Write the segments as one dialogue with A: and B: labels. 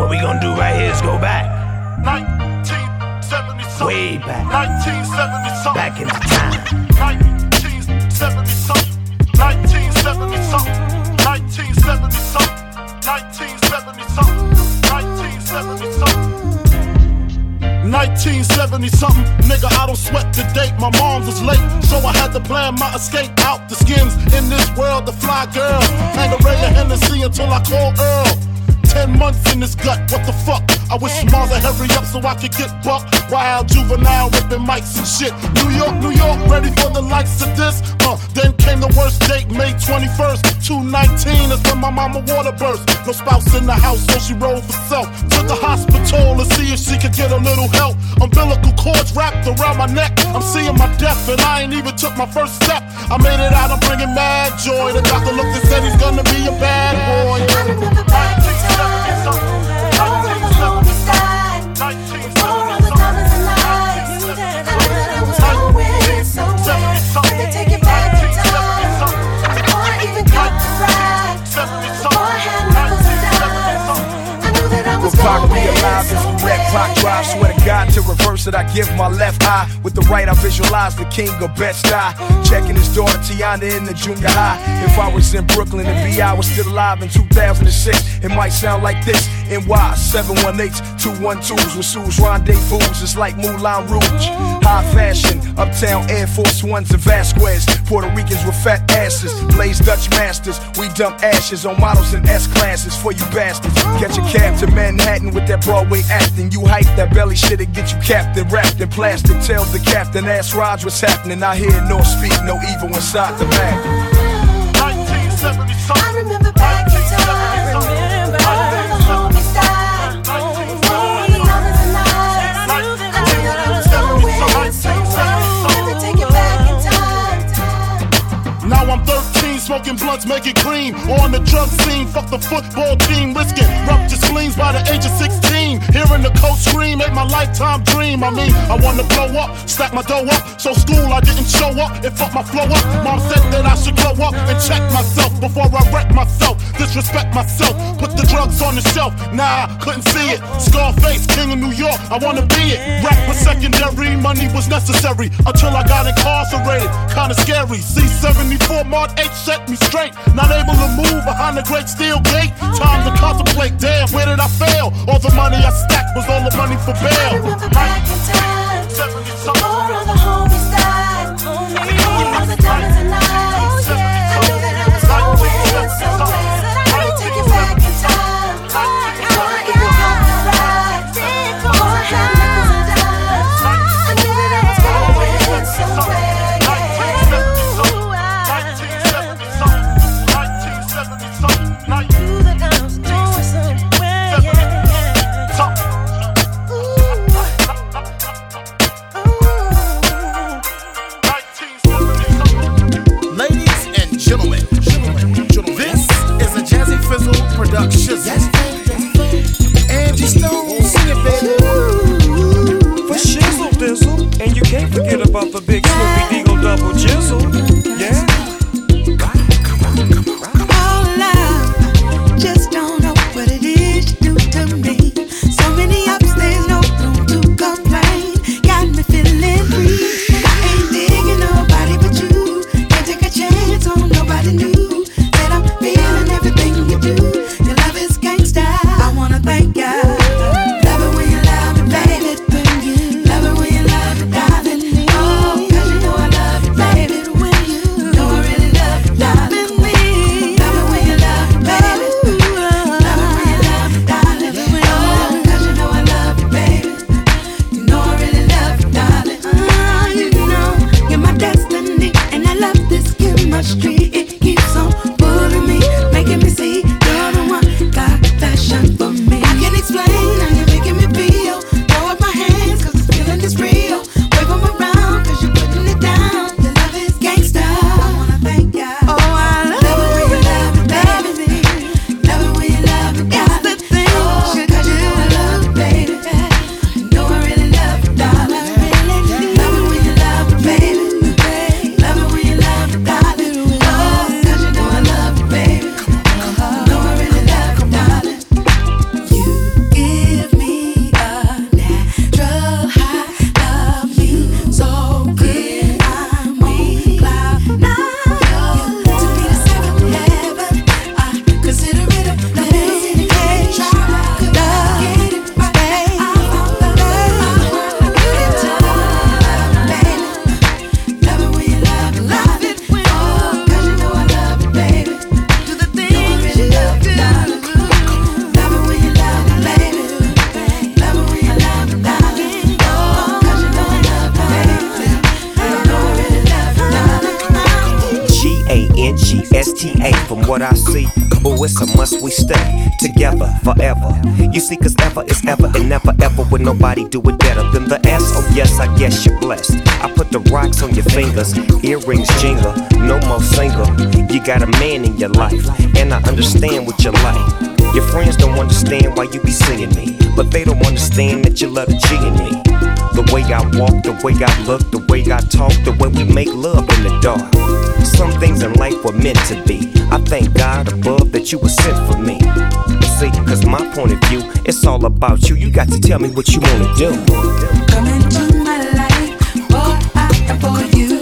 A: What we gonna do right here is go back.
B: 1970.
A: Way back.
B: 1970 something.
A: Back into time.
B: 1970 something. 1970 something. 1970 something. 1970 something. 1970 something. 1970 something, nigga, I don't sweat the date. My mom's was late, so I had to plan my escape out the skins in this world. The fly girl, hang a ray of Hennessy until I call Earl. Ten months in this gut, what the fuck? I wish would hurry up so I could get buck. Wild juvenile ripping mics and shit. New York, New York, ready for the likes of this. Uh, then came the worst date, May 21st, 219 is when my mama water burst. No spouse in the house, so she rolled for self. To the hospital to see if she could get a little help. Umbilical cords wrapped around my neck. I'm seeing my death, and I ain't even took my first step. I made it out, I'm bringing mad joy. The doctor looked and said he's gonna be a bad boy.
C: Reverse it, I give my left eye. With the right, I visualize the king of Bed-Stuy. Checking his daughter T'yanna in the junior high. If I was in Brooklyn and B.I. was still alive in 2006, it might sound like this. NY 718s, 212s with Sue's rendezvous. It's like Moulin Rouge. High fashion, uptown Air Force Ones and Vasquez. Puerto Ricans with fat asses. Blaze Dutch masters. We dump ashes on models in S classes for you bastards. Catch a cab to Manhattan with that Broadway acting. You hype that belly shit and get you captain wrapped in plastic. Tell the captain, ask Raj what's happening. I hear no speak, no evil inside the bag.
B: Smoking blunts, make making cream. On the drug scene, fuck the football team, risking ruptured spleens by the age of 16. Hearing the coach scream, made my lifetime dream. I mean, I wanna blow up, stack my dough up. So school, I didn't show up, it fucked my flow up. Mom said that I should grow up and check myself before I wreck myself. Disrespect myself, put the drugs on the shelf. Nah, couldn't see it. Scarface, king of New York, I wanna be it. Rap was secondary, money was necessary until I got incarcerated. Kinda scary. C74 Mark 8 set me straight. Not able to move behind the great steel gate. Time to contemplate, damn, where did I fail? All the money I stacked was all the money for
D: I
B: bail.
D: remember back in time,
E: seductions. Yes. You see, cause ever is ever and never ever would nobody do it better than the S. Oh, yes, I guess you're blessed. I put the rocks on your fingers, earrings jingle, no more single. You got a man in your life, and I understand what you like. Your friends don't understand why you be seeing me, but they don't understand that you love the G in me. The way I walk, the way I look, the way I talk, the way we make love in the dark. Some things in life were meant to be. I thank God above that you were sent for me. See, cause my point of view, it's all about you. You got to tell me what you wanna do.
F: Come into my life, boy, I adore you.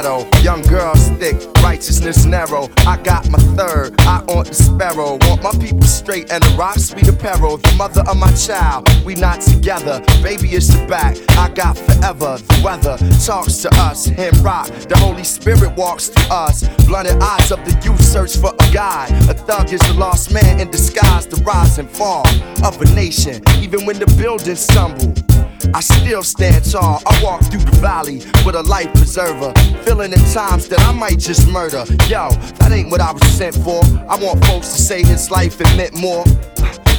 G: Young girls thick, righteousness narrow. I got my third, I on the sparrow. Want my people straight and the rock sweet apparel. The mother of my child, we not together. Baby, it's the back. I got forever. The weather talks to us. Him rock, the Holy Spirit walks to us. Blinded eyes of the youth search for a guide. A thug is a lost man in disguise. The rise and fall of a nation. Even when the buildings stumble. I still stand tall. I walk through the valley with a life preserver. Feeling at times that I might just murder. Yo, that ain't what I was sent for. I want folks to say his life it meant more.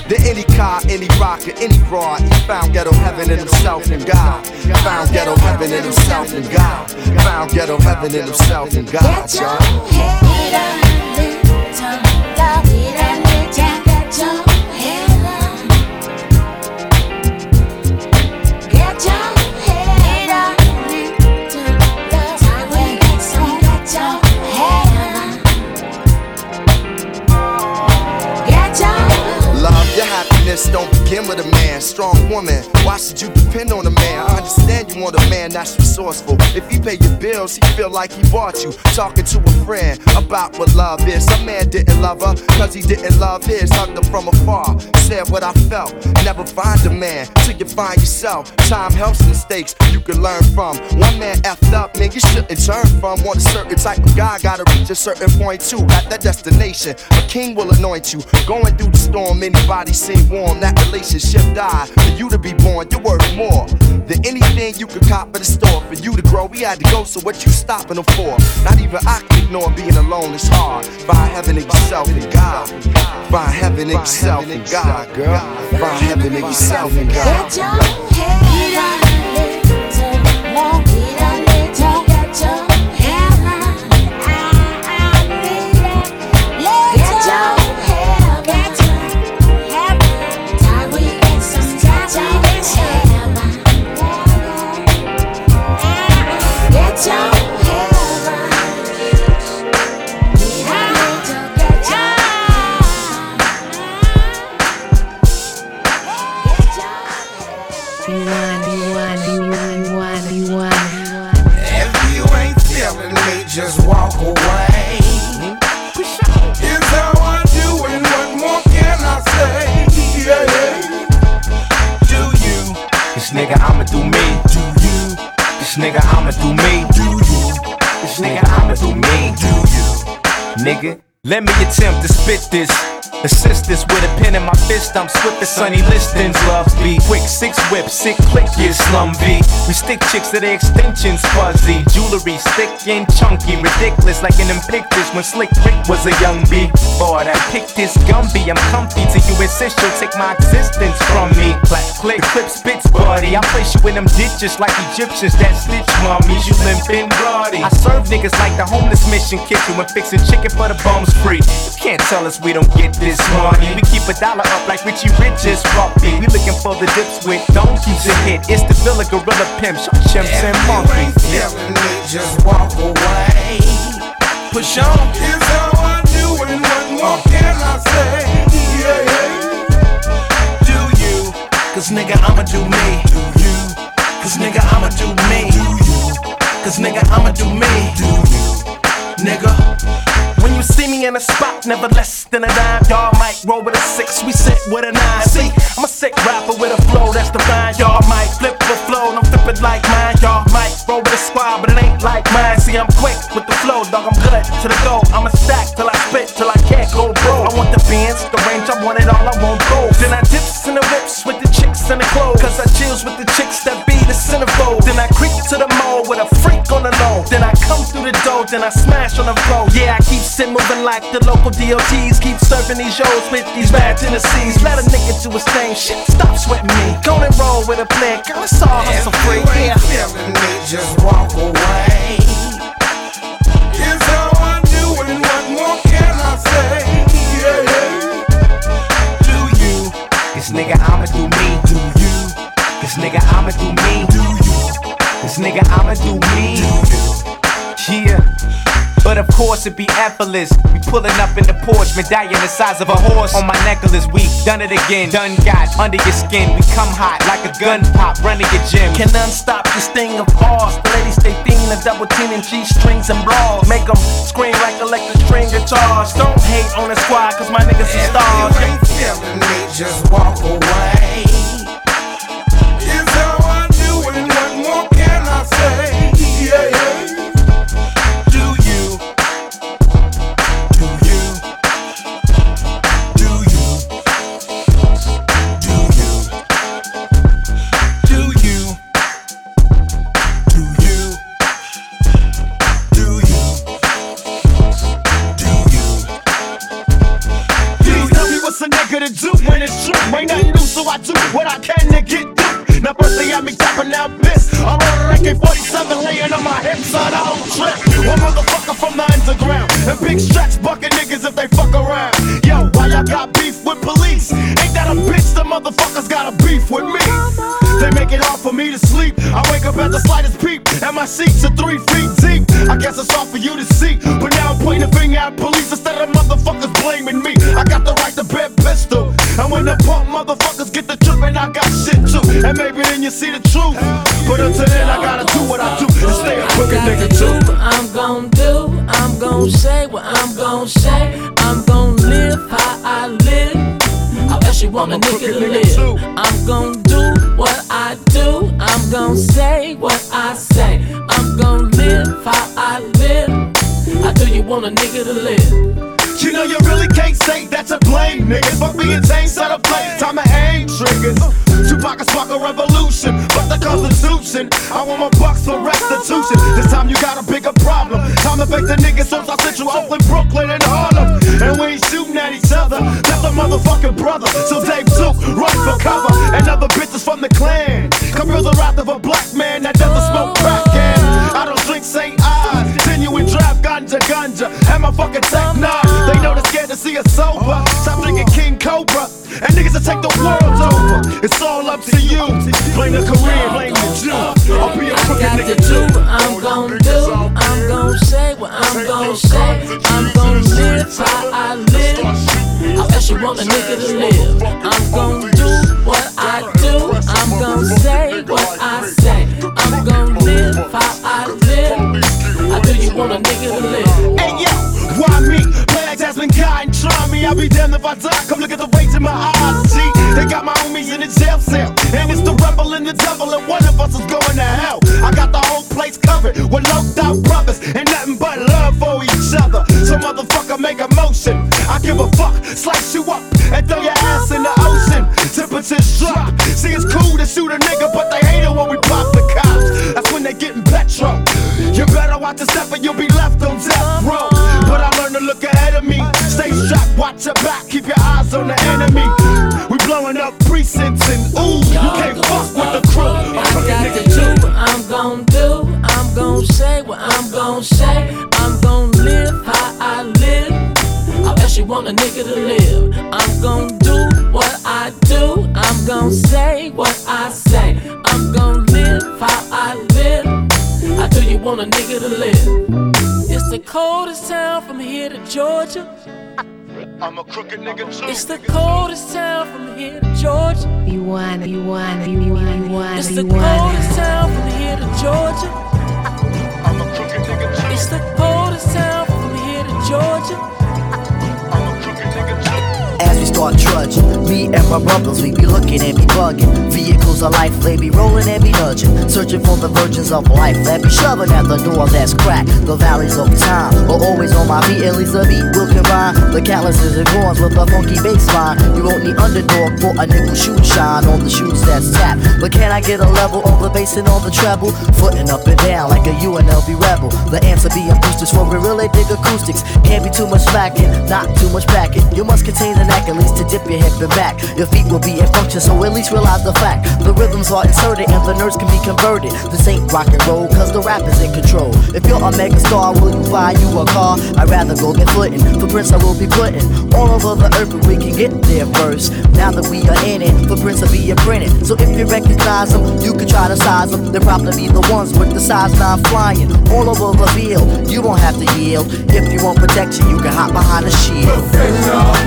G: Than any car, any rocker, any broad. He found ghetto heaven in himself and God. Found ghetto heaven in himself and God. Found ghetto heaven in himself and God, y'all.
F: Your
G: don't begin with a man. Strong woman, why should you depend on a man? I understand you want a man that's resourceful. If he pay your bills, he feel like he bought you. Talking to a friend about what love is. Some man didn't love her, cause he didn't love his. Hugged her from afar, said what I felt. Never find a man till you find yourself. Time helps mistakes you can learn from. One man effed up, man, you shouldn't turn from. Want a certain type of guy, gotta reach a certain point too. At that destination, a king will anoint you. Going through the storm, anybody seem warm. That relationship died. For you to be born, you're worth more than anything you could cop at the store. For you to grow, we had to go, so what you stopping them for? Not even I can ignore being alone, it's hard. Find heaven in yourself and God. Find heaven in yourself and God, girl. Find heaven in yourself and God.
F: Get your head up, little
C: my fist. I'm swift as sunny listings. Love be quick, six whip, sick click, yeah, slum V. We stick chicks to their extensions, fuzzy. Jewelry thick and chunky, ridiculous like in them pictures when Slick Rick was a young B. Boy, I picked this Gumby. I'm comfy till you insist you'll take my existence from me. Clap, click, clip spits, buddy. I place you in them ditches like Egyptians that stitch mummies. You limp and bloody. I serve niggas like the homeless mission kitchen when fixing chicken for the bums free. You can't tell us we don't get this money. We keep a dollar up like Richie Rich's puppy. We looking for the dips with donkeys to hit. It's the Villa Gorilla Pimp, short chimps and
H: If you ain't
C: monkeys.
H: me, just walk away.
C: Push on.
H: Here's how I do and what more can I say? Yeah. Do you? Cause nigga, I'ma do me. Do you?
I: Cause nigga, I'ma do me. Do you? Cause nigga, I'ma do me. Do you? Nigga. When you see me in a spot, never less than a dime. Y'all might roll with a six, we sit with a nine. See, I'm a sick rapper with a flow that's divine. Y'all might flip the flow, don't flip it like mine. Y'all might roll with a squad, but it ain't like mine. See, I'm quick with the flow, dog. I'm good to the go. I'm a stack till I spit till I can't go bro. I want the bands, the range, I want it all. I want gold. Then I dips in the whips with and clothes. Cause I chills with the chicks that be the centerfold. Then I creep to the mall with a freak on the low. Then I come through the door, then I smash on the floor. Yeah, I keep sit moving like the local DOTs. Keep serving these shows with these bad Tennessees. Let a nigga do his thing. Shit, stop sweating me. Go and roll with a plan. Girl, it's all hustle free. Yeah.
H: feeling me, just walk away.
I: This nigga, I'ma do me. Do you? This nigga, I'ma do me. Do you? This nigga, I'ma do me. Yeah. But of course it be effortless. We pulling up in the porch, medallion the size of a horse. On my necklace, we done it again. Done got under your skin. We come hot like a gun pop, running your gym. Can none stop this thing of ours? The ladies stay fiending, double teaming G strings and bras. Make them scream like electric string guitars. Don't hate on the squad, cause my niggas are
H: If
I: stars.
H: you ain't feeling me, just walk away.
J: One motherfucker from the underground. And big stretch bucket niggas if they fuck around. Yo, why y'all got beef with police? Ain't that a bitch? The motherfuckers got a beef with me. They make it hard for me to sleep. I wake up at the slightest peep, and my sheets are three feet deep. I guess it's hard for you to see, but now I'm pointing a finger at police instead of motherfuckers blaming me. I got the right to bear pistol, and when the pump motherfuckers get the trip, and I got shit too. And maybe then you see the truth. But until then, I gotta do what I do
K: gon' say what I'm gon' say. I'm gon' live how I live. How else you want a nigga to live? I'm gon' do what I do. I'm gon' say what I say. I'm gon' live how I live. How do you want a nigga to live?
J: Know you really can't say that to blame niggas Fuck being tame, set a play, time to aim triggers. Tupac spark a revolution, fuck the constitution I want my bucks for restitution. This time you got a bigger problem. Time to face the niggas from South Central, Oakland, Brooklyn, and Harlem. And we ain't shooting at each other, that's a motherfucking brother. So Dave Duke, run for cover. And other bitches from the Klan Come feel the wrath of a black take the world over It's all up to you Blame the Korean, blame the Jew I'll be a
K: I
J: crooked nigga too
K: I'm gon' do. I'm gon' say what I'm gon' say. I'm gon' live how I live. How else you want a nigga to live? I'm gon' do what I do. I'm gon' say what I say. I'm gon' live how I live. How do you want a nigga to live?
J: Hey yo, why me? Play like Jasmine Guy and try I'll be damned if I die. Come look at the rage in my eyes. G, they got my homies in the jail cell. And it's the rebel and the devil, and one of us is going to hell. I got the whole place covered with locked out brothers and nothing but love for each other. So motherfucker, make a motion. I give a fuck, slice you up and throw your ass in the watch your back, keep your eyes on the enemy. We blowing up precincts and ooh, you can't fuck with the crew. I'm
K: I got to do what I'm gon' do. I'm gon' say what I'm gon' say. I'm gon' live how I live. How else you want a nigga to live? I'm gon' do what I do. I'm gon' say what I say. I'm gon' live how I live. How do you want a nigga to live? It's the coldest town from here to Georgia.
J: I'm a crooked nigga too.
K: It's the coldest town from here to Georgia.
F: You want, you want, you want, you want,
K: It's the
F: want.
K: coldest town from here to Georgia.
J: I'm a crooked nigga too.
K: It's the coldest town from here to Georgia.
L: Me and my brothers, we be looking and be bugging. Vehicles of life, they be rolling and be nudging. Searching for the virgins of life that be shoving at the door that's cracked. The valleys of time are always on my feet, at least a beat will combine. The calluses and horns with a funky bass line. You won't need underdog for a nickel shoot shine on the shoes that's tapped. But can I get a level on the bass and on the treble? Footing up and down like a acoustics. Can't be too much slacking, not too much packing. You must contain the knack at least to dip your hip and back. Your feet will be in function, so at least realize the fact. The rhythms are inserted and the nerves can be converted. This ain't rock and roll, cause the rap is in control. If you're a mega star, will you buy you a car? I'd rather go get footing. Footprints I will be putting all over the earth, but we can get there first. Now that we are in it, footprints will be imprinted. So if you recognize them, you can try to size them. They'll probably be the ones with the size 9 flying all over the field. You don't have to yield. If you want protection, you can hop behind the shield.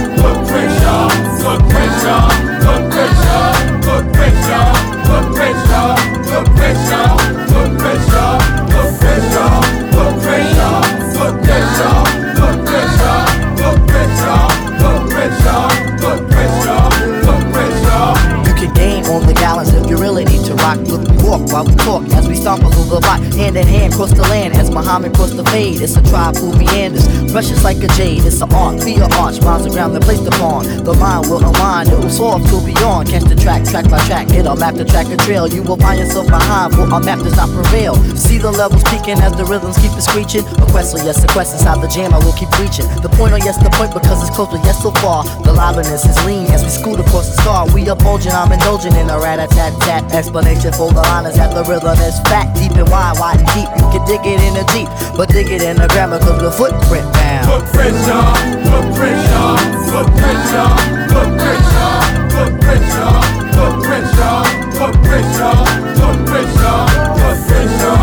L: Hand in hand, cross the land as Muhammad crossed the fade. It's a tribe who meanders, precious like a jade. It's an art, be a arch, rhymes around the placed upon. The mind will unwind, it will soar to beyond. Catch the track, track by track, hit a map to track a trail. You will find yourself behind, for our map does not prevail. See the levels peaking as the rhythms keep it screeching. A quest, yes, a quest inside the jam, I will keep reaching. The point, oh yes, the point because it's close, but yes, so far. The liveliness is lean as we scoot across the star. We are bulging, I'm indulging in a rat a tat tat. Explanation for the line is that the rhythm is fat, deep and wide, wide not deep. You can dig it in the deep, but dig it in the grammar, cause the footprint down.
H: Footprint, y'all, footprint, y'all, footprint, y'all, footprint, y'all, footprint, y'all, footprint, y'all, footprint, y'all, footprint, y'all, footprint, y'all.